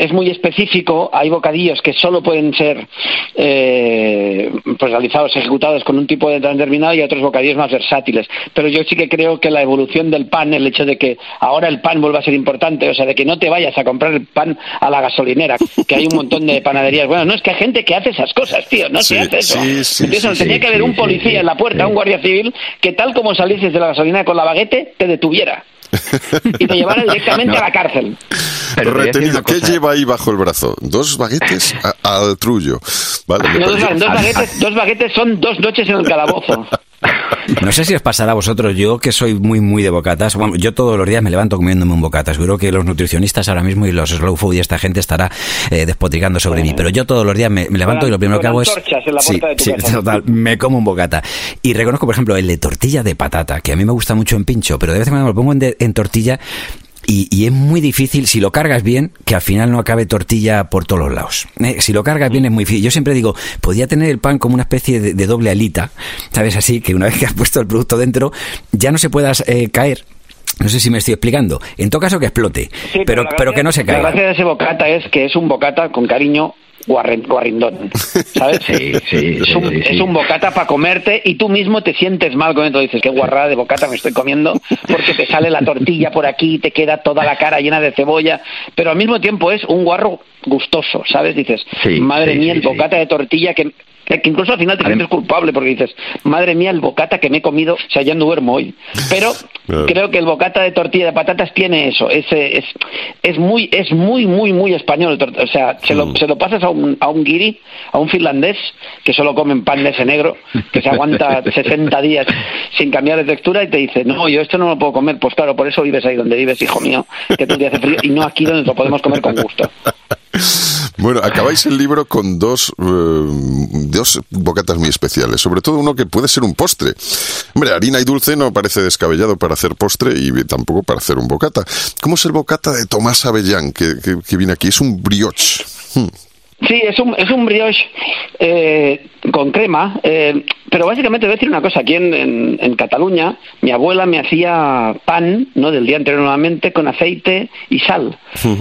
es muy específico hay bocadillos que solo pueden ser eh, pues realizados ejecutados con un tipo de pan determinado y otros bocadillos más versátiles. Pero yo sí que creo que la evolución del pan el hecho de que ahora el pan vuelva a ser importante o sea de que no te vayas a comprar el pan a la gasolinera que hay un montón de panaderías. Bueno no es que hay gente que hace esas cosas tío no Sí, se hace eso. sí, sí, sí, tenía que haber un policía en la puerta un guardia civil que tal como salieses de la gasolinera con la baguete te detuviera y te llevara directamente a la cárcel retenido, ¿qué lleva ahí bajo el brazo? Dos baguetes al trullo. Vale, No, dos, baguetes, dos baguetes son dos noches en el calabozo. No sé si os pasará a vosotros, yo que soy muy, muy de bocatas, bueno, yo todos los días me levanto comiéndome un bocata, seguro que los nutricionistas ahora mismo y los slow food y esta gente estará eh, despotricando sobre mí, pero yo todos los días me, me levanto y lo primero que hago es... antorchas en la Sí, puerta de tu sí, casa. total, me como un bocata. Y reconozco, por ejemplo, el de tortilla de patata, que a mí me gusta mucho en pincho, pero de vez en cuando me lo pongo en, de- en tortilla y, y es muy difícil, si lo cargas bien, que al final no acabe tortilla por todos los lados. Eh, si lo cargas bien es muy difícil. Yo siempre digo, podía tener el pan como una especie de, de doble alita, ¿sabes? Así que una vez que has puesto el producto dentro, ya no se puedas eh, caer. No sé si me estoy explicando. En todo caso que explote, Sí, pero, la pero gracia- que no se La caiga. gracia de ese bocata es que es un bocata con cariño guarrindón, ¿sabes? Sí, sí, es, un, sí, es un bocata para comerte y tú mismo te sientes mal con esto. Dices, qué guarrada de bocata me estoy comiendo porque te sale la tortilla por aquí, te queda toda la cara llena de cebolla, pero al mismo tiempo es un guarro gustoso, ¿sabes? Dices, madre mía, el bocata de tortilla que... que incluso al final te sientes culpable porque dices, madre mía, el bocata que me he comido, o sea, ya no duermo hoy. Pero creo que el bocata de tortilla de patatas tiene eso, ese, es, es muy, es muy, muy, muy español. O sea, se lo, se lo pasas a un, a un guiri, a un finlandés, que solo comen pan de ese negro, que se aguanta 60 días sin cambiar de textura y te dice, no, yo esto no lo puedo comer. Pues claro, por eso vives ahí donde vives, hijo mío, que todo día hace frío y no aquí donde lo podemos comer con gusto. Bueno, acabáis el libro con dos, eh, dos bocatas muy especiales, sobre todo uno que puede ser un postre. Hombre, harina y dulce no parece descabellado para hacer postre y tampoco para hacer un bocata. ¿Cómo es el bocata de Tomás Avellán que, que, que viene aquí? Es un brioche. Hmm. Sí, es un, es un brioche eh, con crema, eh, pero básicamente voy a decir una cosa, aquí en, en, en Cataluña mi abuela me hacía pan, ¿no?, del día anterior nuevamente con aceite y sal,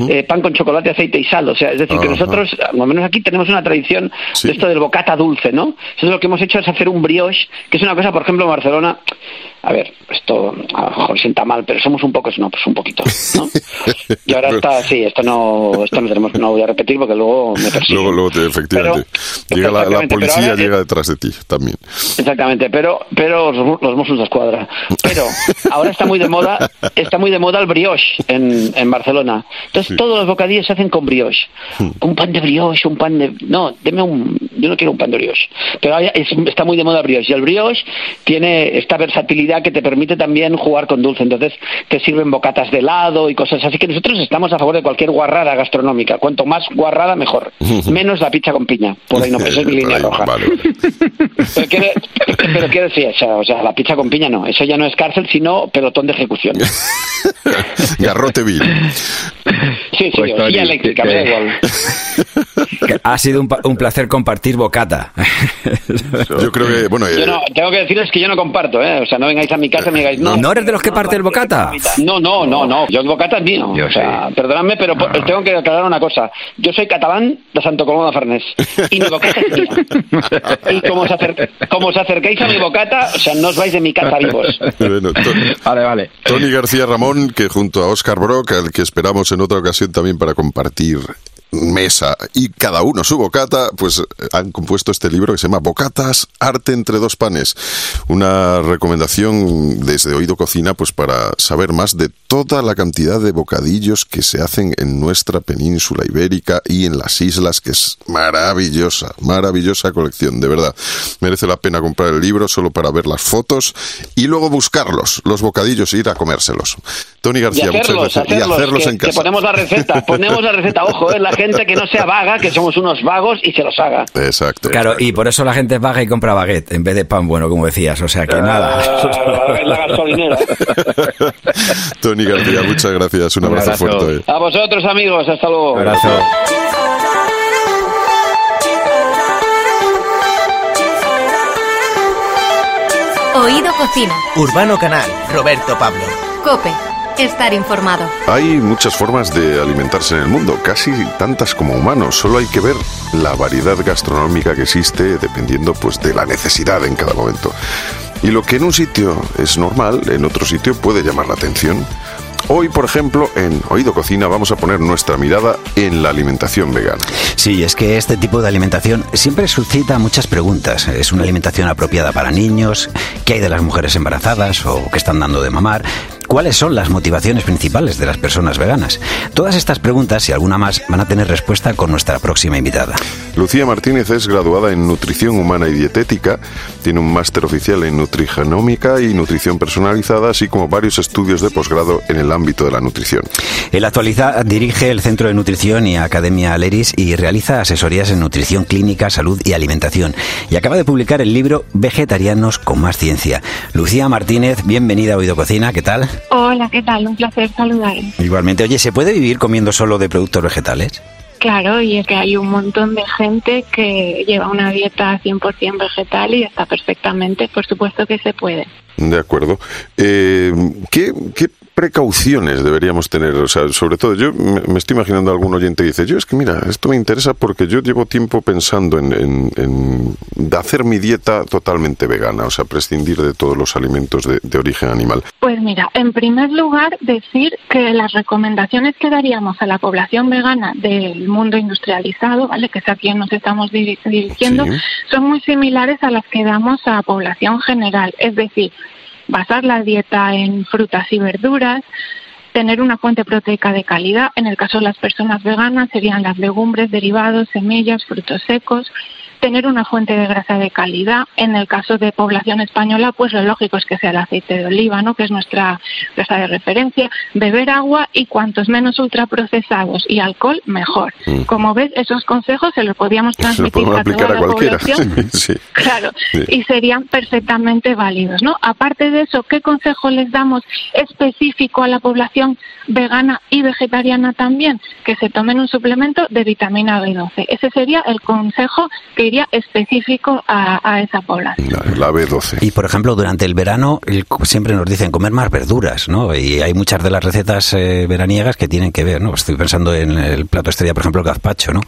Eh, pan con chocolate, aceite y sal, o sea, es decir, que nosotros, al menos aquí tenemos una tradición Sí. de esto del bocata dulce, ¿no? Entonces lo que hemos hecho es hacer un brioche, que es una cosa, por ejemplo, en Barcelona, a ver, esto a lo mejor sienta mal, pero somos un poco snobs, un poquito, ¿no? Y ahora está, sí, esto no, esto no tenemos, no voy a repetir porque luego me Luego, luego te- efectivamente, llega la, policía, llega eh, detrás de ti también. Exactamente, pero pero los, los Mossos de Escuadra. Pero ahora está muy de moda, está muy de moda el brioche en, en Barcelona. Entonces todos los bocadillos se hacen con brioche. Un pan de brioche, un pan de no, deme un yo no quiero un pan de brioche. Pero ahora es- está muy de moda el brioche y el brioche tiene esta versatilidad que te permite también jugar con dulce. Entonces te sirven bocatas de helado y cosas así que nosotros estamos a favor de cualquier guarrada gastronómica. Cuanto más guarrada mejor. Menos la pizza con piña. Por ahí no, esa es mi línea roja. vale, vale. Pero quiere, pero quiero decir, o sea, o sea, la pizza con piña no, eso ya no es cárcel, sino pelotón de ejecución. Garrote vil. Sí, sí, Pues, Tony, silla eléctrica, me da que- igual. Que Ha sido un, un placer compartir bocata. Yo creo que, bueno, Yo eh, no, tengo que decirles que yo no comparto, ¿eh? O sea, no vengáis a mi casa y me digáis, no. ¿No eres de los que parte el bocata? No, no, no, no. Yo el bocata es mío. Yo o sea, sí. perdonadme, pero os tengo que aclarar una cosa. Yo soy catalán de Santo Coloma de Farnés. Y mi bocata es mía. Y como os, acer- como os acerquéis a mi bocata, o sea, no os vais de mi casa vivos. bueno, to- Vale, vale. Tony García Ramón, que junto a Oscar Brock, al que esperamos en otra ocasión también para compartir mesa y cada uno su bocata, pues eh, han compuesto este libro que se llama Bocatas, arte entre dos panes. Una recomendación desde Oído Cocina, pues para saber más de toda la cantidad de bocadillos que se hacen en nuestra península ibérica y en las islas, que es maravillosa, maravillosa colección, de verdad. Merece la pena comprar el libro solo para ver las fotos y luego buscarlos, los bocadillos, e ir a comérselos. Tony Y García, muchas gracias. hacerlos, y hacerlos que, en que casa. ponemos la receta, ponemos la receta, ojo, eh, la gente que no sea vaga, que somos unos vagos y se los haga. Exacto. Claro, y por eso la gente es vaga y compra baguette en vez de pan bueno, como decías. O sea que nada. Ah, la gasolinera. Tony García, muchas gracias. Un Un abrazo, abrazo. fuerte. A vosotros, amigos, hasta luego. Un abrazo. Oído Cocina. Urbano Canal, Roberto Pablo. Cope. Estar informado. Hay muchas formas de alimentarse en el mundo, casi tantas como humanos. Solo hay que ver la variedad gastronómica que existe dependiendo pues de la necesidad en cada momento. Y lo que en un sitio es normal, en otro sitio puede llamar la atención. Hoy, por ejemplo, en Oído Cocina vamos a poner nuestra mirada en la alimentación vegana. Sí, es que este tipo de alimentación siempre suscita muchas preguntas. ¿Es una alimentación apropiada para niños? ¿Qué hay de las mujeres embarazadas o que están dando de mamar? ¿Cuáles son las motivaciones principales de las personas veganas? Todas estas preguntas y alguna más van a tener respuesta con nuestra próxima invitada. Lucía Martínez es graduada en nutrición humana y dietética, tiene un máster oficial en nutrigenómica y nutrición personalizada, así como varios estudios de posgrado en el ámbito de la nutrición. En la actualidad dirige el Centro de Nutrición y Academia Aleris y realiza asesorías en nutrición clínica, salud y alimentación. Y acaba de publicar el libro Vegetarianos con más ciencia. Lucía Martínez, bienvenida a Oído Cocina, ¿qué tal? Hola, ¿qué tal? Un placer saludar. Igualmente, oye, ¿se puede vivir comiendo solo de productos vegetales? Claro, y es que hay un montón de gente que lleva una dieta 100% vegetal y está perfectamente, por supuesto que se puede. De acuerdo. Eh, ¿qué, qué precauciones deberíamos tener? O sea, sobre todo, yo me, estoy imaginando a algún oyente que dice, yo es que mira, esto me interesa porque yo llevo tiempo pensando en, en- en de hacer mi dieta totalmente vegana, o sea, prescindir de todos los alimentos de, de origen animal. Pues mira, en primer lugar, decir que las recomendaciones que daríamos a la población vegana del mundo industrializado, ¿vale? que es a quien nos estamos diri- dirigiendo, Sí. son muy similares a las que damos a población general. Es decir, basar la dieta en frutas y verduras, tener una fuente proteica de calidad. En el caso de las personas veganas serían las legumbres, derivados, semillas, frutos secos. Tener una fuente de grasa de calidad. En el caso de población española, pues lo lógico es que sea el aceite de oliva, ¿no? que es nuestra grasa de referencia. Beber agua y cuantos menos ultraprocesados y alcohol, mejor. Mm. Como ves, esos consejos se los podíamos lo transmitir podemos a toda a la cualquiera. población. Sí, sí. Claro, Sí. y serían perfectamente válidos, ¿no? Aparte de eso, ¿qué consejo les damos específico a la población vegana y vegetariana también? Que se tomen un suplemento de vitamina B12. Ese sería el consejo que iría específico a, a esa población. La B12. Y por ejemplo, durante el verano el- siempre nos dicen comer más verduras, ¿no? Y hay muchas de las recetas eh, veraniegas que tienen que ver, ¿no? Estoy pensando en el plato estrella, por ejemplo, el gazpacho, ¿no?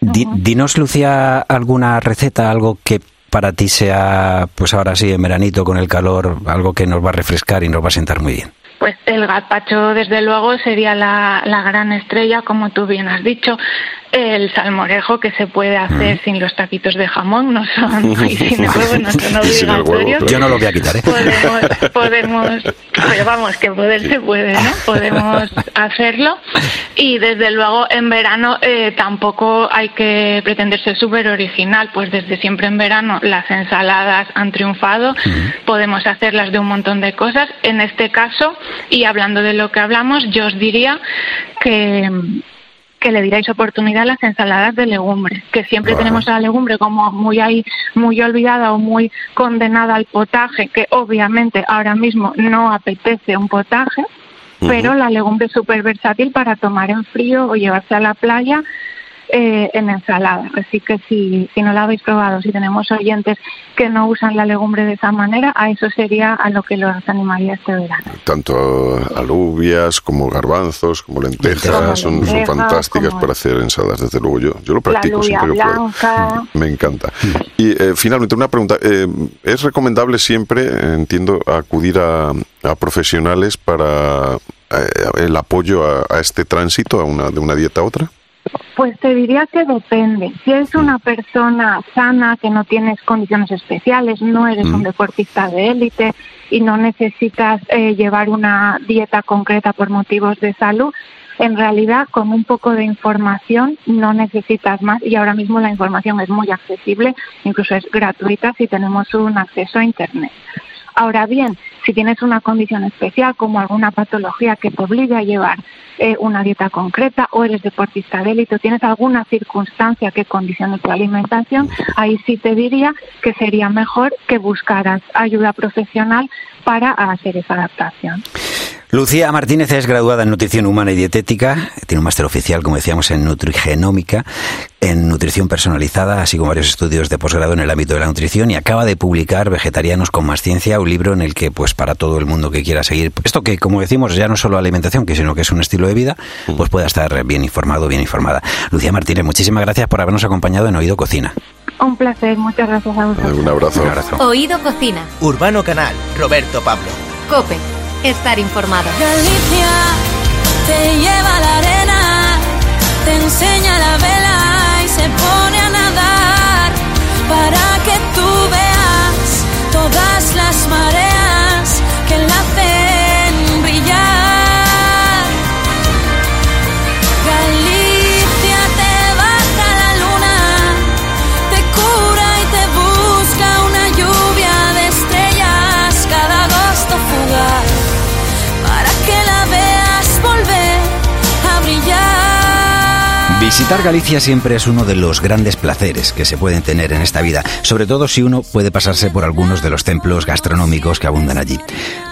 Di- dinos, Lucía, alguna receta, algo que para ti sea, pues ahora sí, en veranito con el calor, algo que nos va a refrescar y nos va a sentar muy bien. Pues el gazpacho, desde luego, sería la, la gran estrella, como tú bien has dicho. El salmorejo, que se puede hacer sin los taquitos de jamón, no son, y sin el huevo, no son obligatorios. Yo no lo voy a quitar, ¿eh? podemos, podemos, pero vamos, que poder se puede, ¿no? Podemos hacerlo. Y desde luego en verano eh, tampoco hay que pretender ser súper original, pues desde siempre en verano las ensaladas han triunfado, podemos hacerlas de un montón de cosas. En este caso, y hablando de lo que hablamos, yo os diría que que le diráis oportunidad a las ensaladas de legumbres, que siempre tenemos a la legumbre como muy ahí, muy olvidada o muy condenada al potaje, que obviamente ahora mismo no apetece un potaje, pero la legumbre es súper versátil para tomar en frío o llevarse a la playa eh, en ensalada. Así que si, si no la habéis probado, si tenemos oyentes que no usan la legumbre de esa manera, a eso sería a lo que los animaría este verano. Tanto alubias como garbanzos, como lentejas, Lentejas. son, fantásticas para hacer ensaladas, desde luego. Yo, yo lo practico siempre que puedo. blanca. Me encanta. Y eh, finalmente, una pregunta. eh, ¿Es recomendable siempre, entiendo, acudir a, a profesionales para eh, el apoyo a, a este tránsito, a una, de una dieta a otra? Pues te diría que depende. Si eres una persona sana, que no tienes condiciones especiales, no eres un deportista de élite y no necesitas eh, llevar una dieta concreta por motivos de salud, en realidad con un poco de información no necesitas más y ahora mismo la información es muy accesible, incluso es gratuita si tenemos un acceso a Internet. Ahora bien, si tienes una condición especial como alguna patología que te obligue a llevar eh, una dieta concreta o eres deportista de élite o tienes alguna circunstancia que condicione tu alimentación, ahí sí te diría que sería mejor que buscaras ayuda profesional para hacer esa adaptación. Lucía Martínez es graduada en Nutrición Humana y Dietética, tiene un máster oficial, como decíamos, en Nutrigenómica, en Nutrición Personalizada, así como varios estudios de posgrado en el ámbito de la nutrición y acaba de publicar Vegetarianos con más ciencia, un libro en el que, pues para todo el mundo que quiera seguir, esto que, como decimos, ya no es solo alimentación, que sino que es un estilo de vida, pues pueda estar bien informado, bien informada. Lucía Martínez, muchísimas gracias por habernos acompañado en Oído Cocina. Un placer, muchas gracias a vosotros. Un abrazo. Oído Cocina. Urbano Canal, Roberto Pablo. Cope. Estar informado. Galicia te lleva la arena, Visitar Galicia siempre es uno de los grandes placeres que se pueden tener en esta vida, sobre todo si uno puede pasarse por algunos de los templos gastronómicos que abundan allí.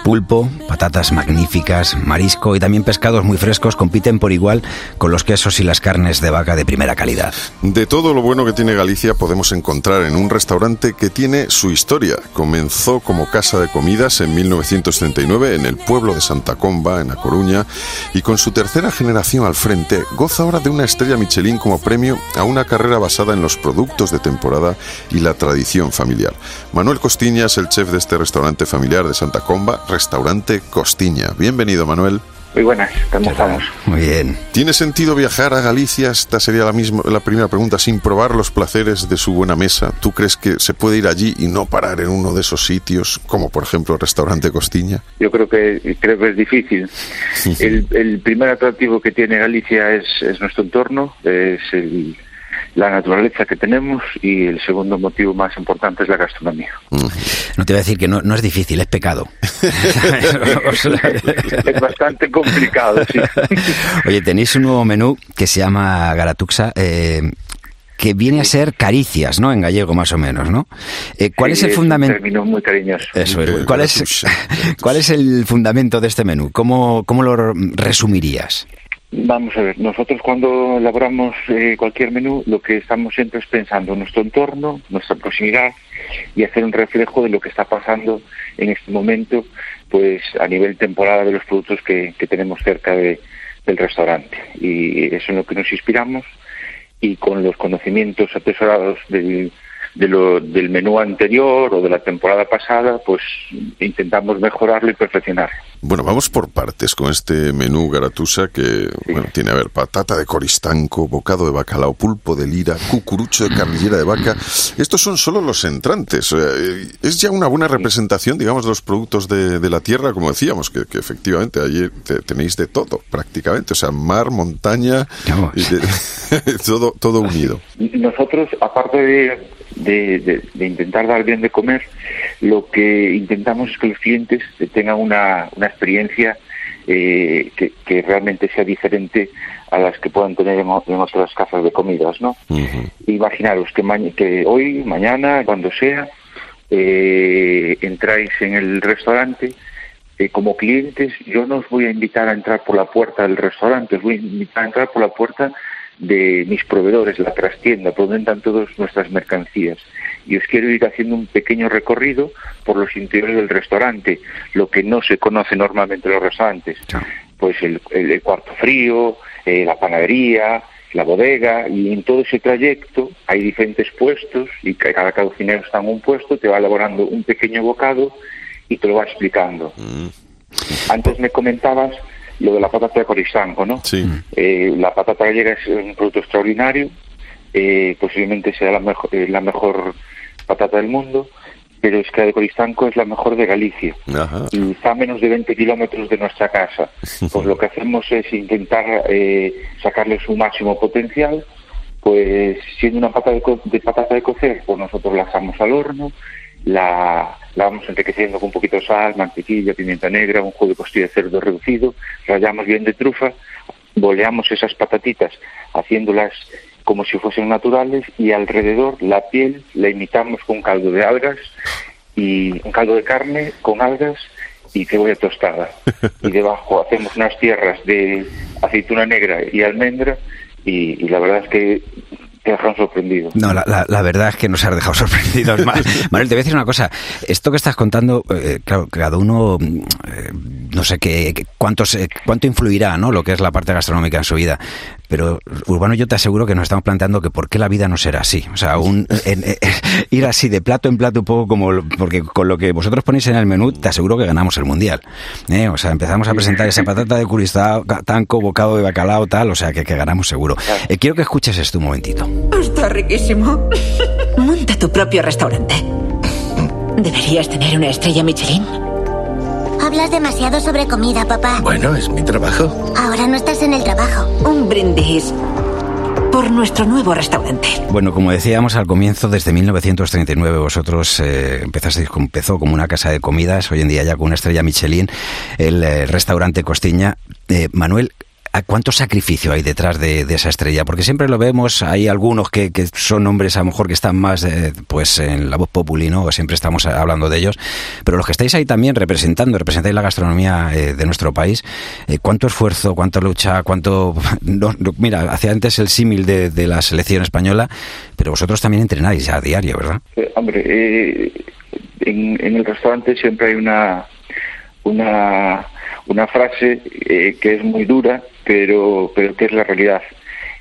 Pulpo, patatas magníficas, marisco y también pescados muy frescos compiten por igual con los quesos y las carnes de vaca de primera calidad. De todo lo bueno que tiene Galicia podemos encontrar en un restaurante que tiene su historia. Comenzó como casa de comidas en 1939 en el pueblo de Santa Comba, en A Coruña, y con su tercera generación al frente goza ahora de una estrella Michelin como premio a una carrera basada en los productos de temporada y la tradición familiar. Manuel Costiña es el chef de este restaurante familiar de Santa Comba, Restaurante Costiña. Bienvenido, Manuel. Muy buenas, ¿cómo estamos? Muy bien. ¿Tiene sentido viajar a Galicia? Esta sería la, misma, la primera pregunta, sin probar los placeres de su buena mesa. ¿Tú crees que se puede ir allí y no parar en uno de esos sitios, como por ejemplo el restaurante Costiña? Yo creo que creo que es difícil. El, el primer atractivo que tiene Galicia es, es nuestro entorno, es el, la naturaleza que tenemos y el segundo motivo más importante es la gastronomía. No te voy a decir que no, no es difícil, es pecado. es bastante complicado, sí. Oye, tenéis un nuevo menú que se llama Garatuxa. Eh, que viene a ser caricias, ¿no? En gallego, más o menos, ¿no? Eh, ¿Cuál Sí, es el un fundamento? término muy cariñoso. Eso es. ¿Cuál es, ¿Cuál es el fundamento de este menú? ¿Cómo, cómo lo resumirías? Vamos a ver, nosotros cuando elaboramos eh, cualquier menú, lo que estamos siempre es pensando en nuestro entorno, nuestra proximidad y hacer un reflejo de lo que está pasando en este momento, pues a nivel temporada de los productos que, que tenemos cerca de- del restaurante. Y eso es en lo que nos inspiramos y con los conocimientos atesorados del, de lo- del menú anterior o de la temporada pasada, pues intentamos mejorarlo y perfeccionarlo. Bueno, vamos por partes con este menú garatusa que bueno, tiene, a ver, patata de coristanco, bocado de bacalao, pulpo de lira, cucurucho de carrillera de vaca. Estos son solo los entrantes. Eh, es ya una buena representación, digamos, de los productos de, de la tierra, como decíamos, que, que efectivamente allí te- tenéis de todo, prácticamente. O sea, mar, montaña, y de- todo, todo unido. Nosotros, aparte de, de- de- de intentar dar bien de comer, lo que intentamos es que los clientes tengan una, una experiencia eh, que, que realmente sea diferente a las que puedan tener en, en otras casas de comidas, ¿no? Imaginaros que, ma- que hoy, mañana, cuando sea, eh, entráis en el restaurante eh, como clientes, yo no os voy a invitar a entrar por la puerta del restaurante, os voy a invitar a entrar por la puerta de mis proveedores, la trastienda, por donde entran todas nuestras mercancías. Y os quiero ir haciendo un pequeño recorrido por los interiores del restaurante, lo que no se conoce normalmente en los restaurantes. Pues el, el- el cuarto frío, eh, la panadería, la bodega, y en todo ese trayecto hay diferentes puestos y ca- cada cocinero está en un puesto, te va elaborando un pequeño bocado y te lo va explicando. Antes me comentabas lo de la patata de coristanco, ¿no? Sí. Eh, la patata gallega es un producto extraordinario, eh, posiblemente sea la mejor, eh, la mejor patata del mundo, pero es que la de Coristanco es la mejor de Galicia Ajá. y está a menos de 20 kilómetros de nuestra casa. Pues lo que hacemos es intentar eh, sacarle su máximo potencial, pues siendo una pata de, co- de patata de cocer, pues nosotros la asamos al horno, la, la vamos enriqueciendo con un poquito de sal, mantequilla, pimienta negra, un jugo de costilla de cerdo reducido, rallamos bien de trufa, boleamos esas patatitas haciéndolas como si fuesen naturales y alrededor la piel la imitamos con caldo de algas y un caldo de carne con algas y cebolla tostada. Y debajo hacemos unas tierras de aceituna negra y almendra y, y la verdad es que dejan sorprendido. No, la, verdad es que nos has dejado sorprendidos. Ma- Manuel, te voy a decir una cosa. Esto que estás contando, eh, claro, cada uno, eh, no sé qué, qué- cuánto, se- cuánto influirá, ¿no? Lo que es la parte gastronómica en su vida. Pero, Urbano, yo te aseguro que nos estamos planteando que por qué la vida no será así. O sea, un, en- en- ir así de plato en plato un poco como... Porque con lo que vosotros ponéis en el menú, te aseguro que ganamos el Mundial. ¿eh? O sea, empezamos a presentar esa patata de tanco, bocado de bacalao, tal, o sea, que, que ganamos seguro. Eh, quiero que escuches esto un momentito. Está riquísimo. Monta tu propio restaurante. Deberías tener una estrella Michelin. Hablas demasiado sobre comida, papá. Bueno, es mi trabajo. Ahora no estás en el trabajo. Un brindis por nuestro nuevo restaurante. Bueno, como decíamos al comienzo, desde 1939 vosotros eh, empezasteis, empezó como una casa de comidas, hoy en día ya con una estrella Michelin, el eh, restaurante Costiña. Eh, Manuel, ¿a ¿cuánto sacrificio hay detrás de, esa estrella? Porque siempre lo vemos, hay algunos que, son hombres a lo mejor que están más eh, pues en la voz populi, ¿no? Siempre estamos hablando de ellos, pero los que estáis ahí también representando, representáis la gastronomía eh, de nuestro país, eh, ¿cuánto esfuerzo, cuánta lucha, cuánto... mira, hacía antes el símil de, de la selección española, pero vosotros también entrenáis a diario, ¿verdad? Hombre, en, en el restaurante siempre hay una una, una frase eh, que es muy dura, pero, pero que es la realidad.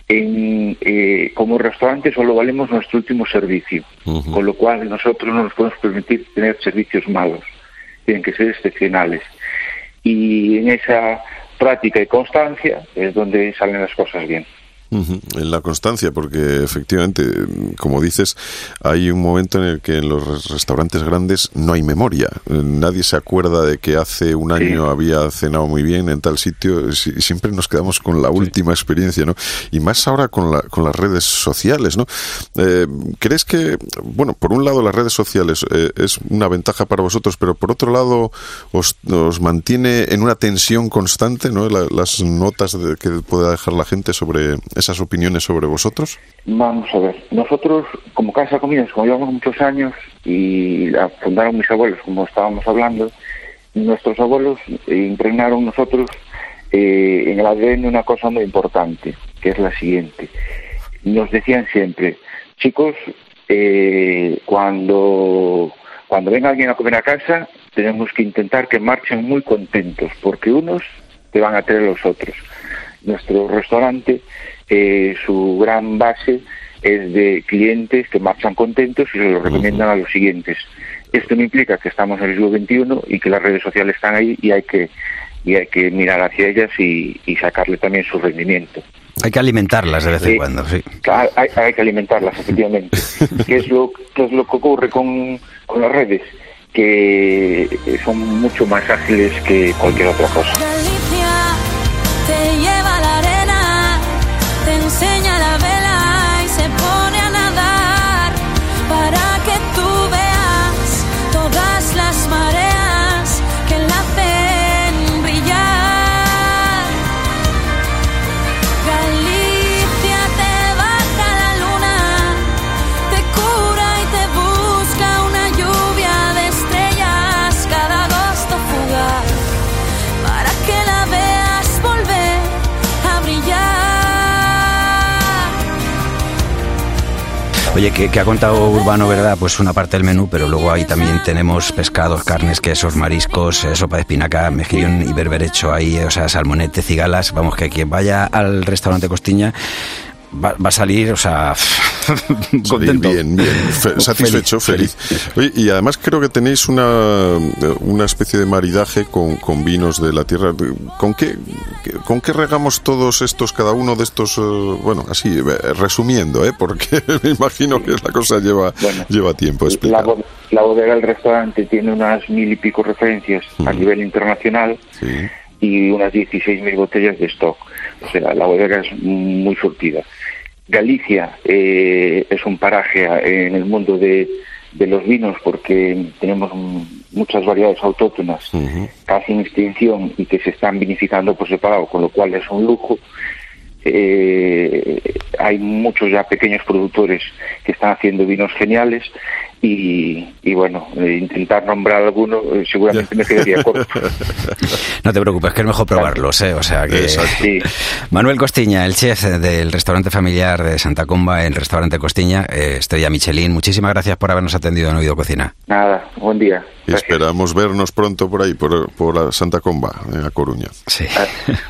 En, eh, como restaurante solo valemos nuestro último servicio, con lo cual nosotros no nos podemos permitir tener servicios malos, tienen que ser excepcionales. Y en esa práctica y constancia es donde salen las cosas bien. En la constancia, porque efectivamente, como dices, hay un momento en el que en los restaurantes grandes no hay memoria. Nadie se acuerda de que hace un año había cenado muy bien en tal sitio si- y siempre nos quedamos con la última experiencia, ¿no? Y más ahora con, la- con las redes sociales, ¿no? Eh, ¿Crees que, bueno, por un lado las redes sociales eh, es una ventaja para vosotros, pero por otro lado os, os mantiene en una tensión constante, ¿no? La- las notas de- que pueda dejar la gente sobre esas opiniones sobre vosotros. Vamos a ver, nosotros como Casa Comidas, como llevamos muchos años y la fundaron mis abuelos, como estábamos hablando, nuestros abuelos impregnaron nosotros eh, en el ADN una cosa muy importante, que es la siguiente. Nos decían siempre, chicos, eh, cuando, cuando venga alguien a comer a casa, tenemos que intentar que marchen muy contentos, porque unos te van a traer los otros. Nuestro restaurante, eh, su gran base es de clientes que marchan contentos y se lo recomiendan a los siguientes. Esto no implica que estamos en el siglo XXI y que las redes sociales están ahí y hay que y hay que mirar hacia ellas y, y sacarle también su rendimiento. Hay que alimentarlas de vez en cuando, sí. Claro, Hay, hay que alimentarlas, efectivamente. ¿Qué es lo, qué es lo que ocurre con, con las redes? Que son mucho más ágiles que cualquier otra cosa. Oye, que, ha contado Urbano, ¿verdad? Pues una parte del menú, pero luego ahí también tenemos pescados, carnes, quesos, mariscos, eh, sopa de espinaca, mejillón y berberecho ahí, o sea, salmonete, cigalas. Vamos, que quien vaya al restaurante Costiña va, va a salir, o sea, contento. Bien, bien, fe- satisfecho, feliz. Oye, y además creo que tenéis una, una especie de maridaje con, con vinos de la tierra. ¿Con qué, ¿Con qué regamos todos estos, cada uno de estos, eh, bueno, así, eh, resumiendo, ¿eh? porque me imagino que la cosa lleva, lleva tiempo la bodega del restaurante tiene unas mil y pico referencias a nivel internacional y unas 16.000 botellas de stock. O sea, la bodega es muy surtida. Galicia eh, es un paraje en el mundo de, de los vinos porque tenemos muchas variedades autóctonas casi en extinción y que se están vinificando por separado, con lo cual es un lujo. Eh, hay muchos ya pequeños productores que están haciendo vinos geniales y, y bueno, eh, intentar nombrar alguno eh, seguramente me quedaría corto. No te preocupes, que es mejor probarlos, ¿eh? O sea que... Manuel Costiña, el chef del restaurante familiar de Santa Comba, el restaurante Costiña, eh, Estrella Michelin. Muchísimas gracias por habernos atendido en Oído Cocina. Nada, buen día. Y esperamos vernos pronto por ahí, por, por la Santa Comba, en A Coruña. Sí.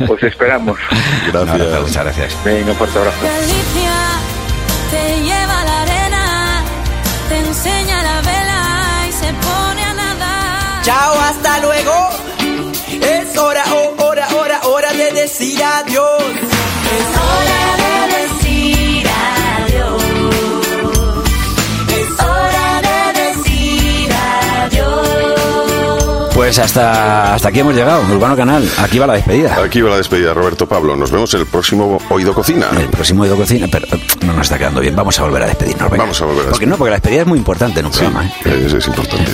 Os esperamos. Gracias. muchas gracias. Venga, un fuerte abrazo. Chao, hasta luego. Es hora, oh, hora, hora, hora de decir adiós. Es hora de decir adiós. Es hora de decir adiós. Pues hasta, hasta aquí hemos llegado, Urbano Canal. Aquí va la despedida. Aquí va la despedida, Roberto Pablo. Nos vemos en el próximo Oído Cocina. El próximo Oído Cocina, pero eh, no nos está quedando bien. Vamos a volver a despedirnos. venga. Vamos a volver a Porque no, porque la despedida es muy importante en un programa. ¿eh? Es, es importante.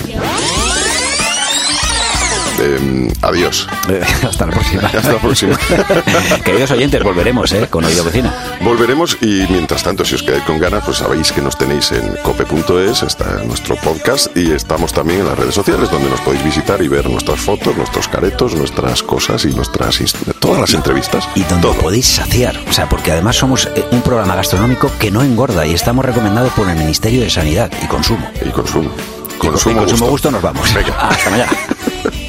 Em, adiós. Hasta la próxima. Hasta la próxima. Queridos oyentes, volveremos, ¿eh? Con Oído Cocina. Volveremos y mientras tanto, si os quedáis con ganas, pues sabéis que nos tenéis en cope.es, está nuestro podcast y estamos también en las redes sociales donde nos podéis visitar y ver nuestras fotos, nuestros caretos, nuestras cosas y nuestras todas las entrevistas. Y donde podéis saciar. O sea, porque además somos eh, un programa gastronómico que no engorda y estamos recomendados por el Ministerio de Sanidad y Consumo. Y consumo. Y Consumo con consumo gusto. gusto nos vamos. Hasta mañana.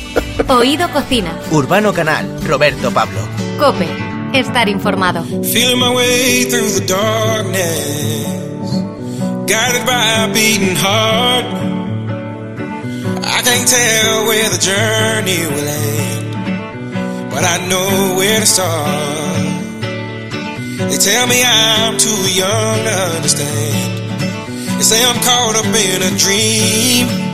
Oído Cocina. Urbano Canal, Roberto Pablo. Cope. Estar informado. Feeling my way through the darkness, guided by a beating heart. I can't tell where the journey will end, but I know where to start. They tell me I'm too young to understand. They say I'm caught up in a dream.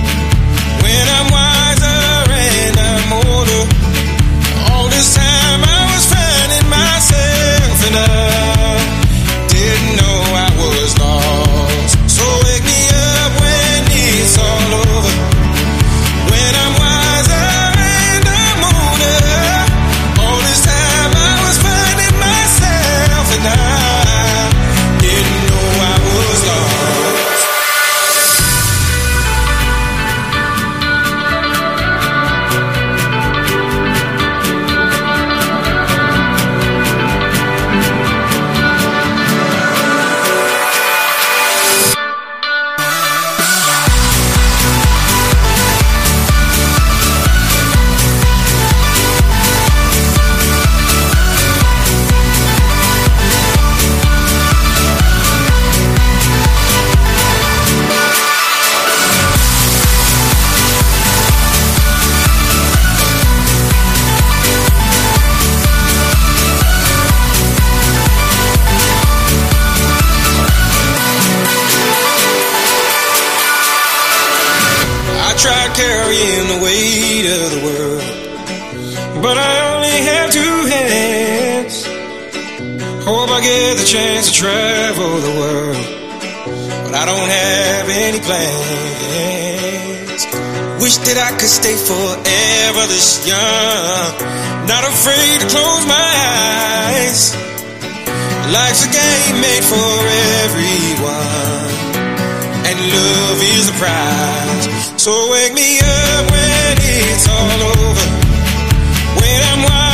love is the prize. So wake me up when it's all over. When I'm wild.